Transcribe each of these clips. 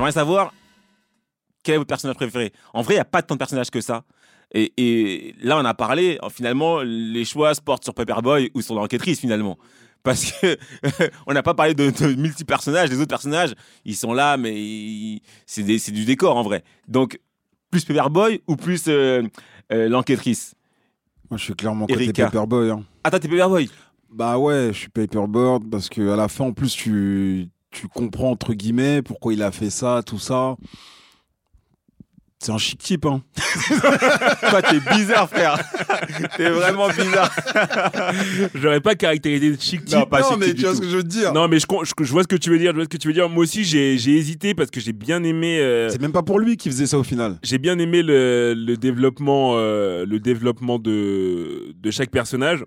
J'aimerais savoir quel est votre personnage préféré. En vrai, il n'y a pas tant de personnages que ça. Et, et là, on a parlé, finalement, les choix se portent sur Paperboy ou sur l'enquêtrice, finalement. Parce que on n'a pas parlé de, de multi-personnages. Les autres personnages, ils sont là, mais c'est du décor, en vrai. Donc, plus Paperboy ou plus euh, euh, l'enquêtrice? Moi, je suis clairement côté Erika. Paperboy. hein. Ah, t'es Paperboy? Bah ouais, je suis Paperboard parce que à la fin, en plus, tu, tu comprends entre guillemets pourquoi il a fait ça, tout ça. C'est un chic type, hein. Toi, t'es bizarre, frère. t'es vraiment bizarre. J'aurais pas caractérisé de chic type. Non, pas non, chic mais tu vois ce que je veux dire. Non, mais je, con- je, je vois ce que tu veux dire. Je vois ce que tu veux dire. Moi aussi, j'ai hésité parce que j'ai bien aimé. euh, C'est même pas pour lui qui faisait ça au final. j'ai bien aimé le, le développement, euh, le développement de, de chaque personnage.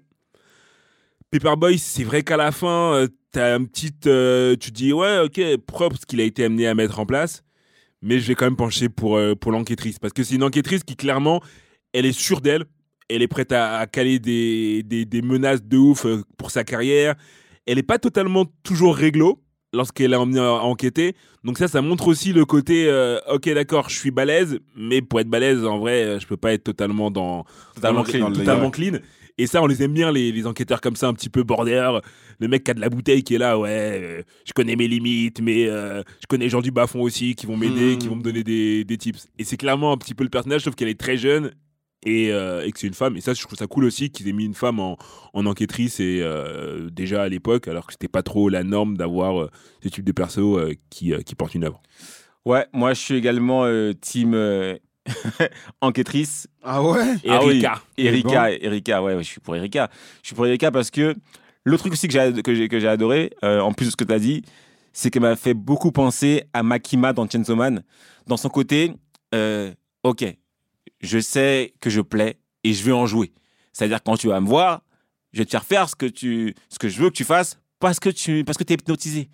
Paperboy, c'est vrai qu'à la fin, euh, t'as un petit, euh, tu dis ouais, ok, propre ce qu'il a été amené à mettre en place, mais je vais quand même pencher pour euh, pour l'enquêtrice parce que c'est une enquêtrice qui clairement, elle est sûre d'elle, elle est prête à, à caler des, des, des menaces de ouf euh, pour sa carrière. Elle est pas totalement toujours réglo lorsqu'elle est emmenée à enquêter. Donc ça, ça montre aussi le côté, euh, ok, d'accord, je suis balèze, mais pour être balèze, en vrai, je peux pas être totalement dans Totalement dans- clean. totalement clean. Et ça, on les aime bien, les, les enquêteurs comme ça, un petit peu border. Le mec qui a de la bouteille qui est là, ouais, euh, je connais mes limites, mais euh, je connais les gens du bas-fond aussi qui vont m'aider, Mhm. qui vont me donner des, des tips. Et c'est clairement un petit peu le personnage, sauf qu'elle est très jeune et, euh, et que c'est une femme. Et ça, je trouve ça cool aussi qu'ils aient mis une femme en, en enquêtrice et euh, déjà à l'époque, alors que c'était pas trop la norme d'avoir euh, ce type de perso qui, qui porte une œuvre. Ouais, moi, je suis également team enquêtrice. Ah ouais? Et Ah oui. Erika. Erika, Erika, ouais, ouais, je suis pour Erika. Je suis pour Erika parce que le truc aussi que j'ai que j'ai que j'ai adoré, euh, en plus de ce que tu as dit, c'est qu'elle m'a fait beaucoup penser à Makima dans Chainsaw Man, dans son côté. euh, ok, je sais que je plais et je vais en jouer. C'est-à-dire quand tu vas me voir, je vais te faire faire ce que tu, ce que je veux que tu fasses parce que tu, parce que t'es hypnotisé.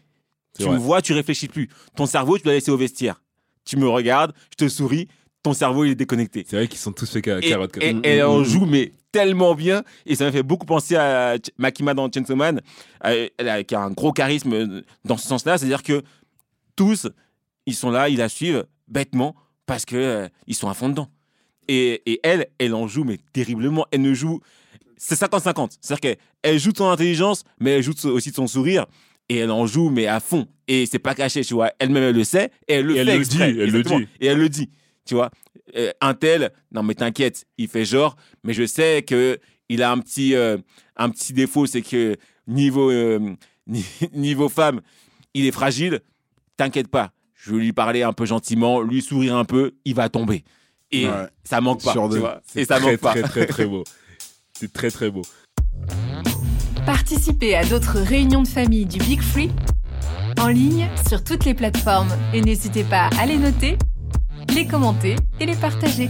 Tu vrai. me vois, tu réfléchis plus. Ton cerveau, tu dois laisser au vestiaire. Tu me regardes, je te souris, ton cerveau il est déconnecté. C'est vrai qu'ils sont tous fait ca- Et, carottes. comme et- ça. et elle en joue mais tellement bien. Et ça m'a fait beaucoup penser à Makima dans Chainsaw Man euh, elle a, qui a un gros charisme euh, dans ce sens-là. C'est à dire que tous ils sont là ils la suivent bêtement parce que euh, ils sont à fond dedans. Et, et elle elle en joue mais terriblement. Elle ne joue c'est 50-50 c'est à dire qu'elle elle joue de son intelligence mais elle joue aussi de son sourire. Et elle en joue mais à fond. Et c'est pas caché tu vois. Elle-même elle le sait et elle le Et elle fait le exprès, dit, elle le dit. et elle le dit tu vois euh, un tel, non mais t'inquiète, il fait genre, mais je sais que il a un petit, euh, un petit défaut, c'est que niveau, euh, ni- niveau femme, il est fragile. T'inquiète pas, je vais lui parler un peu gentiment, lui sourire un peu, il va tomber. Et Ouais. ça manque pas, tu de- vois. C'est Et ça très, manque pas. très, très, très beau. C'est très, très beau. Participez à d'autres réunions de famille du Big Free en ligne sur toutes les plateformes et n'hésitez pas à les noter, les commenter et les partager.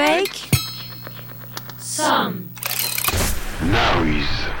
make some noise.